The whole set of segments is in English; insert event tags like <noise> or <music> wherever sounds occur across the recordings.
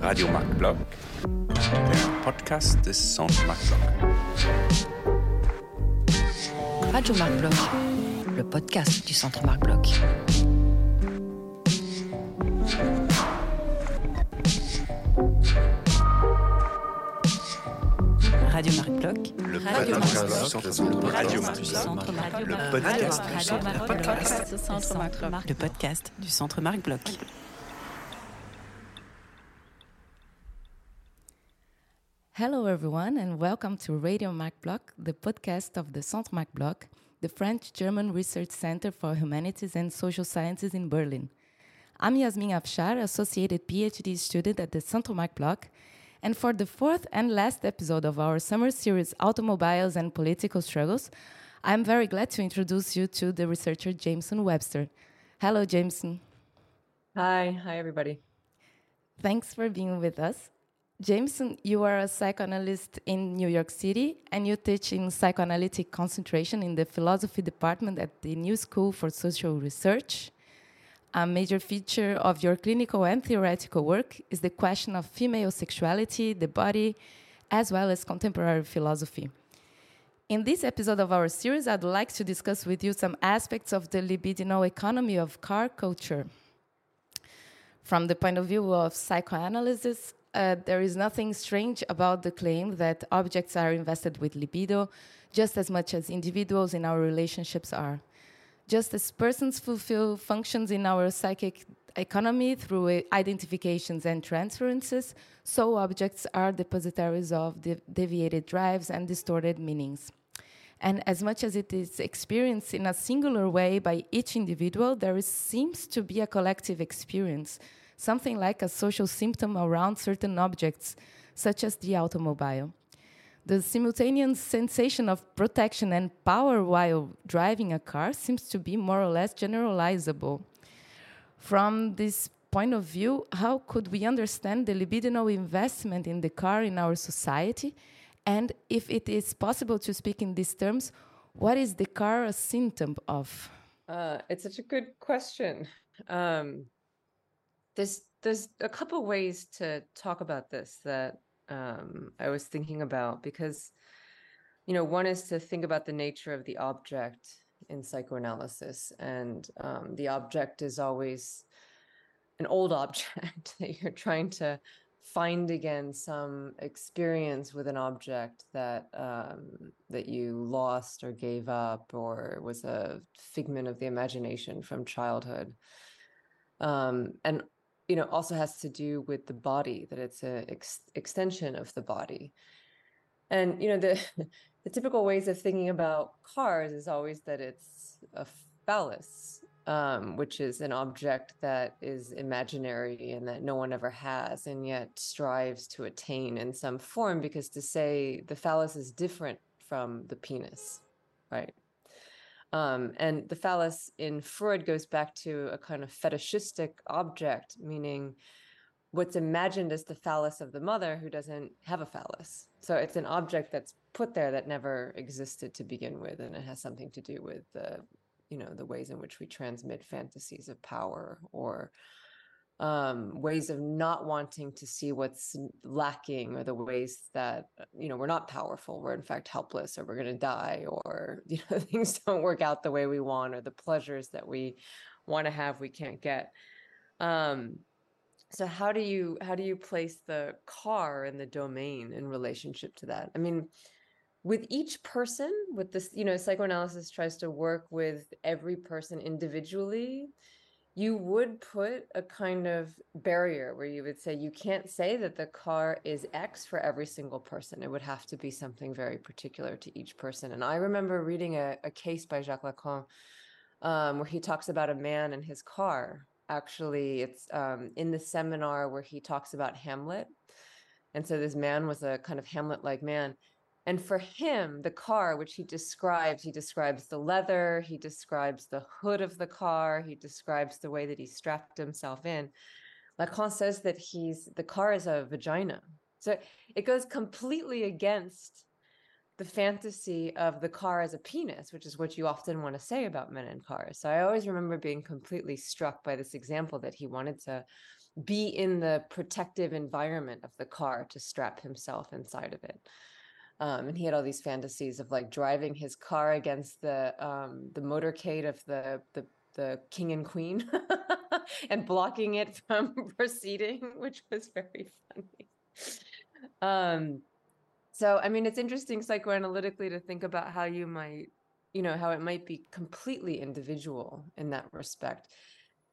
Radio Marc Bloch, der Podcast des Centre Marc Bloch. Radio Marc Bloch, le podcast du Centre Marc Bloch. Le podcast du Centre Le podcast du Centre Marc Bloch. Le podcast du Centre Marc Bloch. Hello, everyone, and welcome to Radio Marc Bloch, the podcast of the Centre Marc Bloch, the French German Research Center for Humanities and Social Sciences in Berlin. I'm Yasmin Afshar, Associated PhD student at the Centre Marc Bloch, and for the fourth and last episode of our summer series, Automobiles and Political Struggles, I'm very glad to introduce you to the researcher Jamieson Webster. Hello, Jamieson. Hi, hi everybody. Thanks for being with us. Jamieson, you are a psychoanalyst in New York City and you teach in psychoanalytic concentration in the philosophy department at the New School for Social Research. A major feature of your clinical and theoretical work is the question of female sexuality, the body, as well as contemporary philosophy. In this episode of our series, I'd like to discuss with you some aspects of the libidinal economy of car culture. From the point of view of psychoanalysis, uh, there is nothing strange about the claim that objects are invested with libido just as much as individuals in our relationships are. Just as persons fulfill functions in our psychic economy through uh, identifications and transferences, so objects are depositaries of de- deviated drives and distorted meanings. And as much as it is experienced in a singular way by each individual, there is, seems to be a collective experience, something like a social symptom around certain objects, such as the automobile. The simultaneous sensation of protection and power while driving a car seems to be more or less generalizable. From this point of view, how could we understand the libidinal investment in the car in our society? And if it is possible to speak in these terms, what is the car a symptom of? Uh, it's such a good question. Um, there's there's a couple ways to talk about this that um, I was thinking about because, you know, one is to think about the nature of the object in psychoanalysis, and um, the object is always an old <laughs> object that you're trying to find again some experience with an object that um, that you lost or gave up or was a figment of the imagination from childhood. Um, and you know also has to do with the body that it's an ex- extension of the body. And you know the <laughs> the typical ways of thinking about cars is always that it's a phallus um, which is an object that is imaginary and that no one ever has and yet strives to attain in some form because to say the phallus is different from the penis right um, and the phallus in Freud goes back to a kind of fetishistic object, meaning what's imagined as the phallus of the mother who doesn't have a phallus. So it's an object that's put there that never existed to begin with, and it has something to do with the, you know, the ways in which we transmit fantasies of power or um, ways of not wanting to see what's lacking or the ways that uh, you know we're not powerful we're in fact helpless or we're going to die or <laughs> you know things don't work out the way we want or the pleasures that we want to have we can't get. Um, so how do you how do you place the car in the domain in relationship to that? I mean with each person with this you know psychoanalysis tries to work with every person individually you would put a kind of barrier where you would say you can't say that the car is X for every single person. It would have to be something very particular to each person. And I remember reading a, a case by Jacques Lacan um, where he talks about a man and his car. Actually, it's um, in the seminar where he talks about Hamlet. And so this man was a kind of Hamlet like man. And for him, the car, which he describes, he describes the leather, he describes the hood of the car, he describes the way that he strapped himself in. Lacan says that he's the car is a vagina. So it goes completely against the fantasy of the car as a penis, which is what you often want to say about men in cars. So I always remember being completely struck by this example that he wanted to be in the protective environment of the car to strap himself inside of it. Um, and he had all these fantasies of like driving his car against the um, the motorcade of the the the king and queen <laughs> and blocking it <laughs> from <laughs> proceeding, which was very funny. Um, so, I mean, it's interesting psychoanalytically to think about how you might, you know, how it might be completely individual in that respect.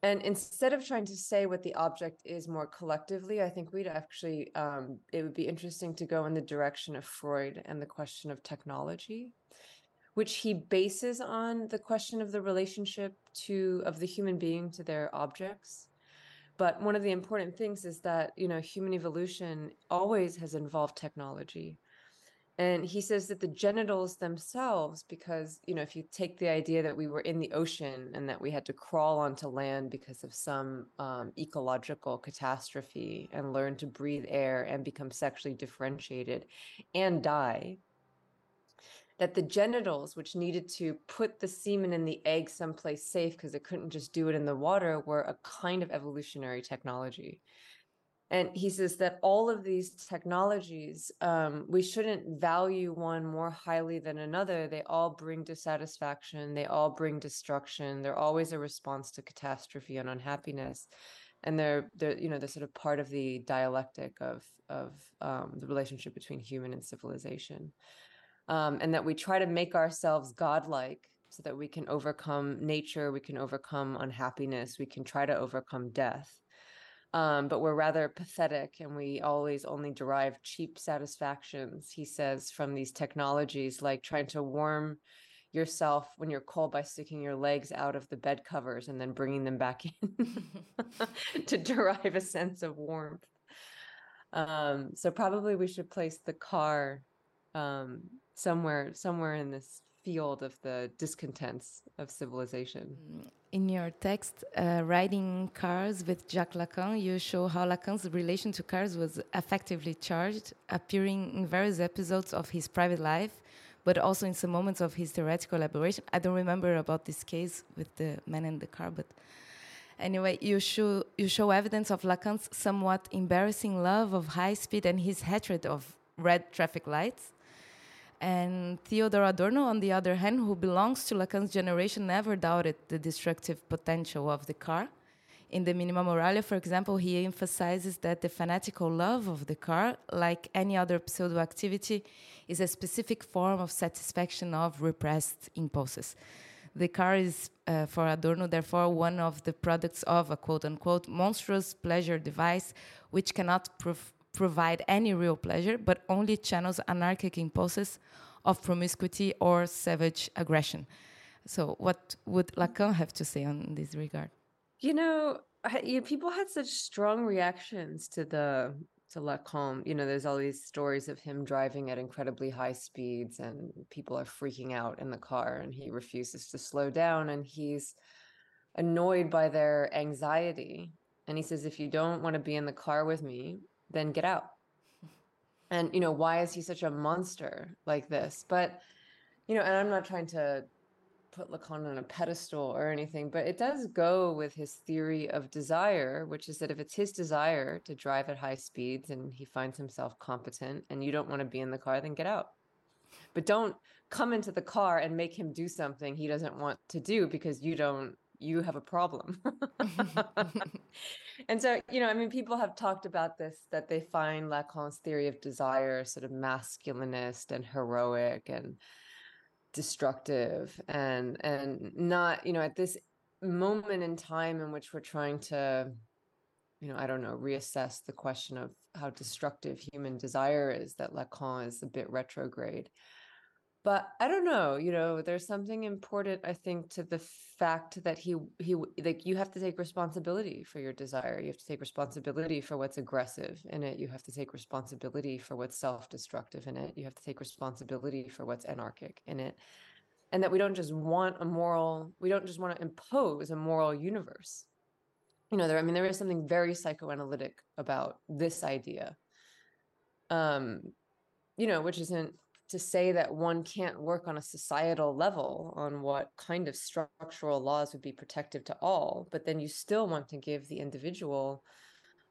And instead of trying to say what the object is more collectively, I think we'd actually, um, it would be interesting to go in the direction of Freud and the question of technology, which he bases on the question of the relationship to of the human being to their objects. But one of the important things is that, you know, human evolution always has involved technology and he says that the genitals themselves because you know if you take the idea that we were in the ocean and that we had to crawl onto land because of some um, ecological catastrophe and learn to breathe air and become sexually differentiated and die that the genitals which needed to put the semen in the egg someplace safe because it couldn't just do it in the water were a kind of evolutionary technology and he says that all of these technologies um, we shouldn't value one more highly than another. They all bring dissatisfaction. They all bring destruction. They're always a response to catastrophe and unhappiness. And they're they're you know they're sort of part of the dialectic of of um, the relationship between human and civilization. Um, and that we try to make ourselves godlike so that we can overcome nature we can overcome unhappiness we can try to overcome death um, but we're rather pathetic and we always only derive cheap satisfactions, he says, from these technologies, like trying to warm yourself when you're cold by sticking your legs out of the bed covers and then bringing them back in <laughs> to derive a sense of warmth. Um, so probably we should place the car um, somewhere somewhere in this field of the discontents of civilization. Mm, in your text, uh, Riding Cars with Jacques Lacan, you show how Lacan's relation to cars was affectively charged, appearing in various episodes of his private life, but also in some moments of his theoretical elaboration. I don't remember about this case with the man in the car, but anyway, you show, you show evidence of Lacan's somewhat embarrassing love of high speed and his hatred of red traffic lights. And Theodor Adorno, on the other hand, who belongs to Lacan's generation, never doubted the destructive potential of the car. In the Minima Moralia, for example, he emphasizes that the fanatical love of the car, like any other pseudo activity, is a specific form of satisfaction of repressed impulses. The car is, uh, for Adorno, therefore, one of the products of a quote unquote monstrous pleasure device which cannot prov provide any real pleasure, but only channels anarchic impulses of promiscuity or savage aggression. So, what would Lacan have to say on this regard? You know, I, you, people had such strong reactions to the to Lacan. You know, there's all these stories of him driving at incredibly high speeds, and people are freaking out in the car, and he refuses to slow down, and he's annoyed by their anxiety. And he says, if you don't want to be in the car with me, then get out. And, you know, why is he such a monster like this? But, you know, and I'm not trying to put Lacan on a pedestal or anything, but it does go with his theory of desire, which is that if it's his desire to drive at high speeds and he finds himself competent and you don't want to be in the car, then get out. But don't come into the car and make him do something he doesn't want to do because you don't you have a problem. <laughs> <laughs> and so, you know, I mean, people have talked about this that they find Lacan's theory of desire sort of masculinist and heroic and destructive and and not, you know, at this moment in time in which we're trying to you know, I don't know, reassess the question of how destructive human desire is that Lacan is a bit retrograde but i don't know you know there's something important i think to the fact that he he like you have to take responsibility for your desire you have to take responsibility for what's aggressive in it you have to take responsibility for what's self-destructive in it you have to take responsibility for what's anarchic in it and that we don't just want a moral we don't just want to impose a moral universe. You know there i mean there is something very psychoanalytic about this idea um you know which isn't to say that one can't work on a societal level on what kind of structural laws would be protective to all, but then you still want to give the individual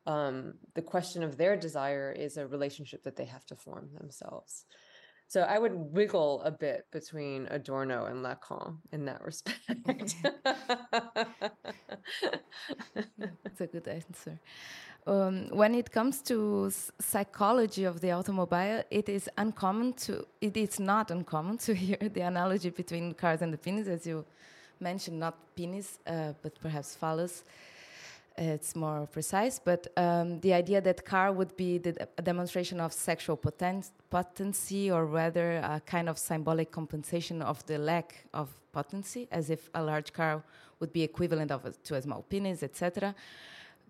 um, the question of their desire is a relationship that they have to form themselves. So I would wiggle a bit between Adorno and Lacan in that <laughs> respect. <laughs> That's a good answer. Um, when it comes to psychology of the automobile, it is uncommon to it is not uncommon <laughs> to hear the analogy between cars and the penis, as you mentioned, not penis, uh, but perhaps phallus. It's more precise, but um, the idea that car would be the demonstration of sexual poten potency, or rather a kind of symbolic compensation of the lack of potency, as if a large car would be equivalent of a, to a small penis, etc.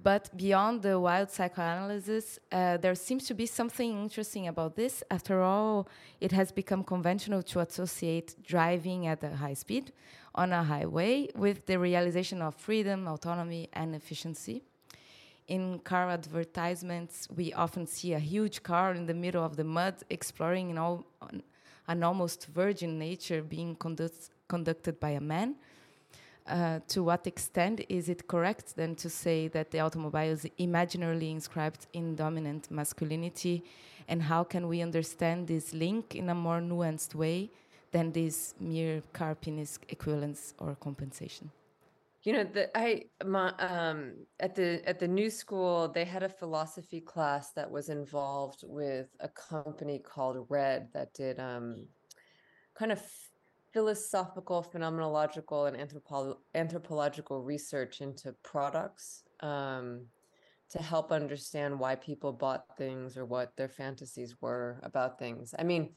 But beyond the wild psychoanalysis, uh, there seems to be something interesting about this. After all, it has become conventional to associate driving at a high speed on a highway with the realization of freedom, autonomy, and efficiency. In car advertisements, we often see a huge car in the middle of the mud exploring an, an almost virgin nature being conduct, conducted by a man uh, to what extent is it correct then to say that the automobile is imaginarily inscribed in dominant masculinity? And how can we understand this link in a more nuanced way than this mere car penis equivalence or compensation? You know, the, I my, um, at the at the new school they had a philosophy class that was involved with a company called Red that did um, kind of philosophical, phenomenological, and anthropo- anthropological research into products um, to help understand why people bought things or what their fantasies were about things. I mean,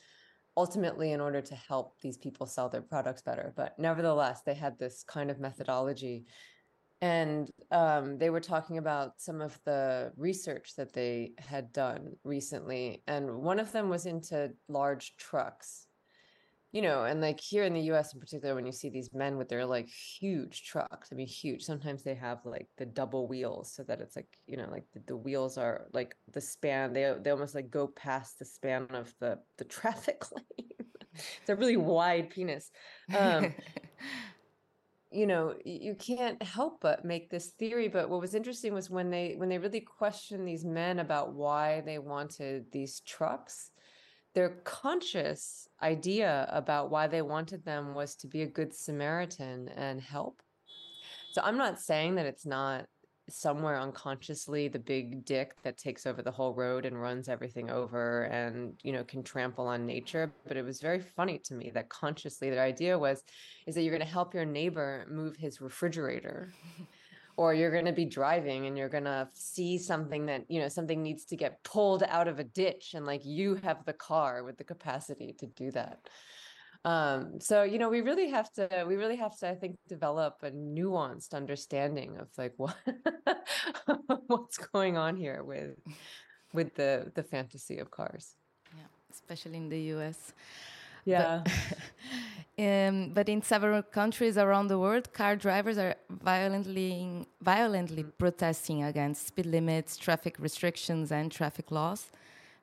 ultimately, in order to help these people sell their products better, but nevertheless, they had this kind of methodology. And um, they were talking about some of the research that they had done recently. And one of them was into large trucks you know, and like here in the US in particular, when you see these men with their like huge trucks, I mean, huge, sometimes they have like the double wheels so that it's like, you know, like the, the wheels are like the span, they, they almost like go past the span of the, the <laughs> traffic lane. it's a really wide penis. Um, <laughs> you know, you can't help but make this theory. But what was interesting was when they, when they really questioned these men about why they wanted these trucks, their conscious idea about why they wanted them was to be a good Samaritan and help. So I'm not saying that it's not somewhere unconsciously the big dick that takes over the whole road and runs everything over and you know can trample on nature but it was very funny to me that consciously their idea was is that you're going to help your neighbor move his refrigerator <laughs> or you're going to be driving and you're going to see something that you know something needs to get pulled out of a ditch and like you have the car with the capacity to do that. Um so you know we really have to we really have to i think develop a nuanced understanding of like <laughs> what what's going on here with with the the fantasy of cars. Yeah especially in the us yeah but <laughs> Um, but in several countries around the world, car drivers are violently, violently protesting against speed limits, traffic restrictions, and traffic laws.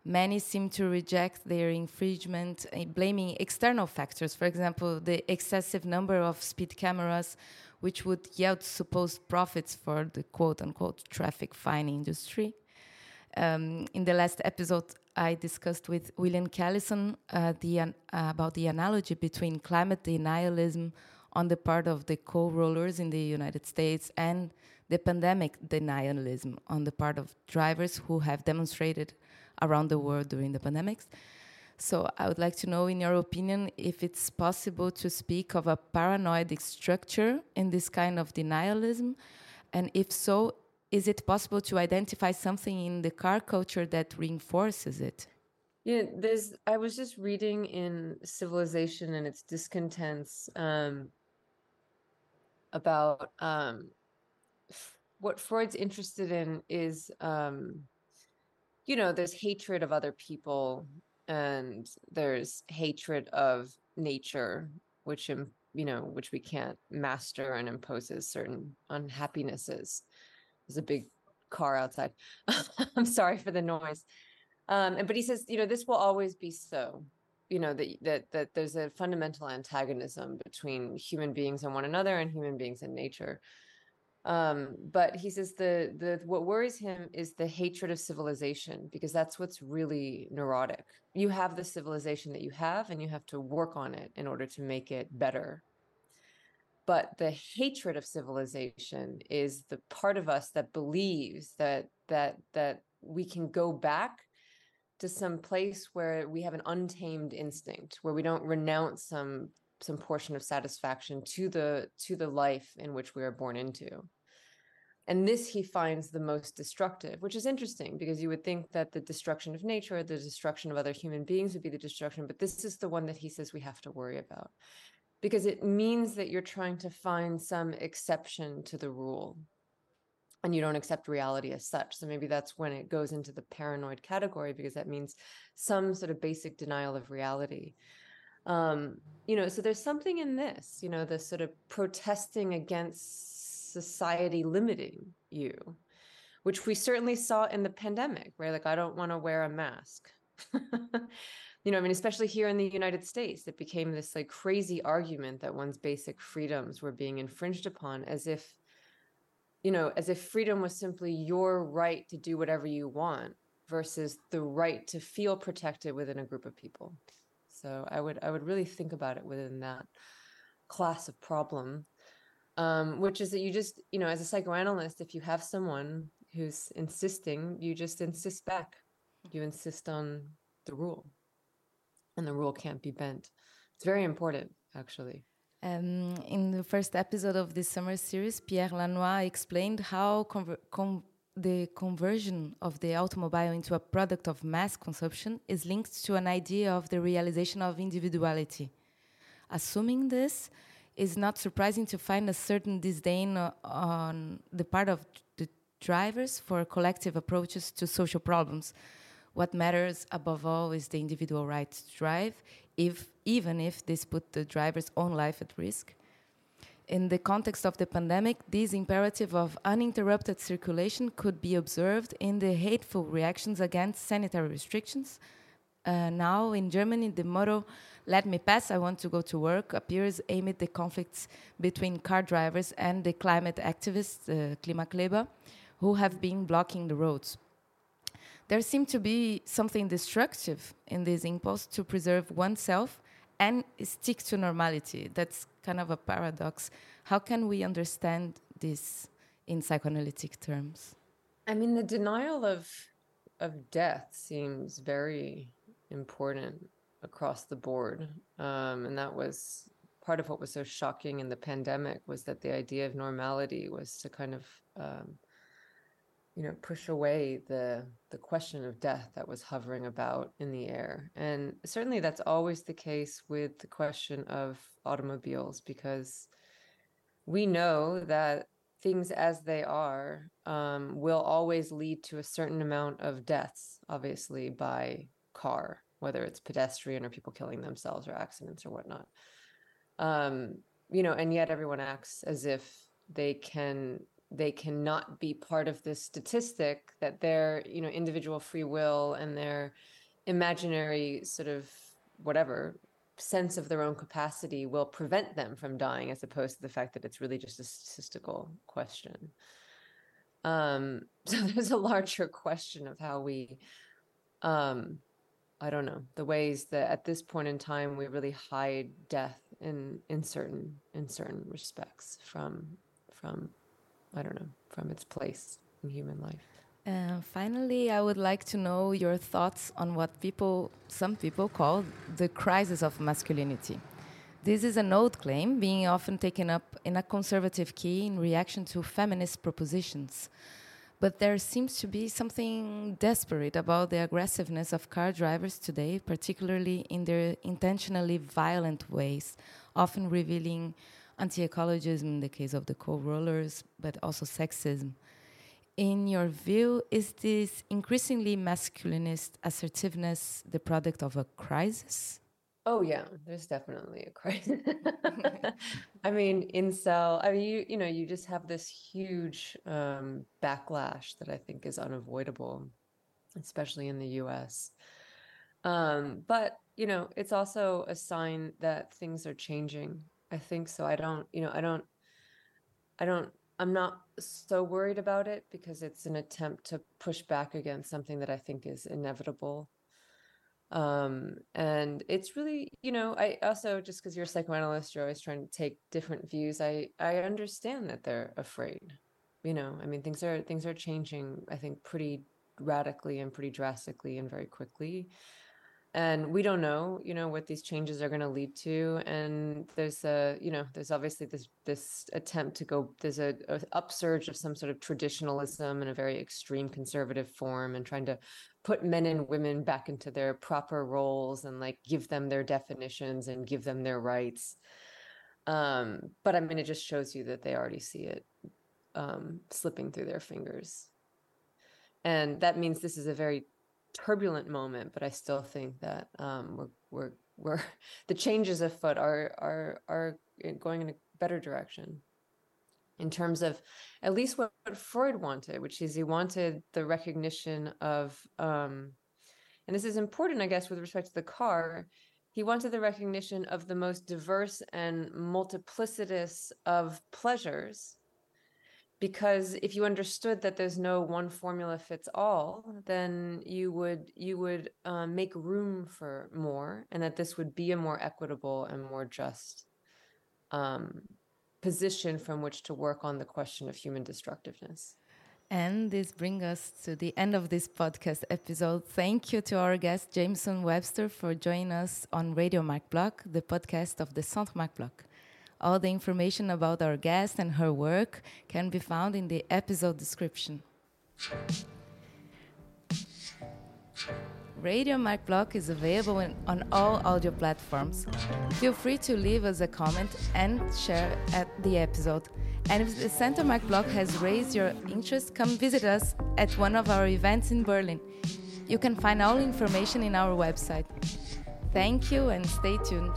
Many seem to reject their infringement, uh, blaming external factors. For example, the excessive number of speed cameras, which would yield supposed profits for the quote unquote traffic fine industry. Um, in the last episode, I discussed with William Callison uh, the, uh, about the analogy between climate denialism on the part of the coal rollers in the United States and the pandemic denialism on the part of drivers who have demonstrated around the world during the pandemics. So I would like to know, in your opinion, if it's possible to speak of a paranoid structure in this kind of denialism, and if so, is it possible to identify something in the car culture that reinforces it? Yeah, there's. I was just reading in Civilization and its discontents um, about um, what Freud's interested in is, um, you know, there's hatred of other people and there's hatred of nature, which you know, which we can't master and imposes certain unhappinesses. There's a big car outside. <laughs> I'm sorry for the noise. Um, and, but he says, you know, this will always be so. you know that that that there's a fundamental antagonism between human beings and one another and human beings and nature um but he says the the what worries him is the hatred of civilization because that's what's really neurotic you have the civilization that you have and you have to work on it in order to make it better but the hatred of civilization is the part of us that believes that that that we can go back to some place where we have an untamed instinct where we don't renounce some some portion of satisfaction to the to the life in which we are born into. And this he finds the most destructive which is interesting because you would think that the destruction of nature the destruction of other human beings would be the destruction but this is the one that he says we have to worry about because it means that you're trying to find some exception to the rule and you don't accept reality as such so maybe that's when it goes into the paranoid category because that means some sort of basic denial of reality um you know so there's something in this you know the sort of protesting against society limiting you, which we certainly saw in the pandemic, right? like, I don't want to wear a mask. <laughs> you know, I mean, especially here in the United States, it became this like crazy argument that one's basic freedoms were being infringed upon as if, you know, as if freedom was simply your right to do whatever you want versus the right to feel protected within a group of people. So I would I would really think about it within that class of problem um, which is that you just, you know, as a psychoanalyst, if you have someone who's insisting, you just insist back. You insist on the rule, and the rule can't be bent. It's very important, actually. Um, in the first episode of this summer series, Pierre Lanois explained how the conversion of the automobile into a product of mass consumption is linked to an idea of the realization of individuality. Assuming this, it's not surprising to find a certain disdain uh, on the part of the drivers for collective approaches to social problems. What matters above all is the individual right to drive, if, even if this put the driver's own life at risk. In the context of the pandemic, this imperative of uninterrupted circulation could be observed in the hateful reactions against sanitary restrictions. Uh, now, in Germany, the motto let Me Pass, I Want to Go to Work appears amid the conflicts between car drivers and the climate activists, uh, Klimakleber, who have been blocking the roads. There seems to be something destructive in this impulse to preserve oneself and stick to normality. That's kind of a paradox. How can we understand this in psychoanalytic terms? I mean, the denial of of death seems very important across the board. Um, and that was part of what was so shocking in the pandemic was that the idea of normality was to kind of um, you know push away the the question of death that was hovering about in the air and certainly that's always the case with the question of automobiles because we know that things as they are um, will always lead to a certain amount of deaths obviously by car whether it's pedestrian or people killing themselves or accidents or whatnot. Um, you know, and yet everyone acts as if they can they cannot be part of this statistic that their you know individual free will and their imaginary sort of whatever sense of their own capacity will prevent them from dying as opposed to the fact that it's really just a statistical question. Um <laughs> so there's a larger question of how we um I don't know the ways that at this point in time we really hide death in in certain in certain respects from from I don't know from its place in human life. Finally, I would like to know your thoughts on what people, some people call the crisis of masculinity. This is an old claim being often taken up in a conservative key in reaction to feminist propositions. But there seems to be something desperate about the aggressiveness of car drivers today, particularly in their intentionally violent ways, often revealing anti ecologism in the case of the coal rollers, but also sexism. In your view, is this increasingly masculinist assertiveness the product of a crisis? Oh yeah, there's definitely a crisis. <laughs> I mean, incel. I mean, you you know, you just have this huge um, backlash that I think is unavoidable, especially in the U.S. Um, but you know, it's also a sign that things are changing. I think so. I don't, you know, I don't, I don't, I'm not so worried about it because it's an attempt to push back against something that I think is inevitable. Um, and it's really, you know, I also just because you're a psychoanalyst, you're always trying to take different views. I I understand that they're afraid. You know, I mean, things are things are changing. I think pretty radically and pretty drastically and very quickly and we don't know you know what these changes are going to lead to and there's a you know there's obviously this this attempt to go there's a, a, upsurge of some sort of traditionalism in a very extreme conservative form and trying to put men and women back into their proper roles and like give them their definitions and give them their rights. Um but i mean it just shows you that they already see it um slipping through their fingers. And that means this is a very turbulent moment, but I still think that um, we're we're we're <laughs> the changes afoot are are are going in a better direction in terms of at least what, what Freud wanted, which is he wanted the recognition of um, and this is important, I guess, with respect to the car. He wanted the recognition of the most diverse and multiplicitous of pleasures because if you understood that there's no one formula fits all then you would you would um, make room for more and that this would be a more equitable and more just um, position from which to work on the question of human destructiveness and this brings us to the end of this podcast episode. Thank you to our guest, Jamieson Webster, for joining us on Radio Marc Bloch, the podcast of the Centre Marc Bloch. All the information about our guest and her work can be found in the episode description. Radio Marc Bloch is available in, on all audio platforms. Feel free to leave us a comment and share at the episode. And if the Centre Marc Bloch has raised your interest, come visit us at one of our events in Berlin. You can find all information in our website. Thank you and stay tuned.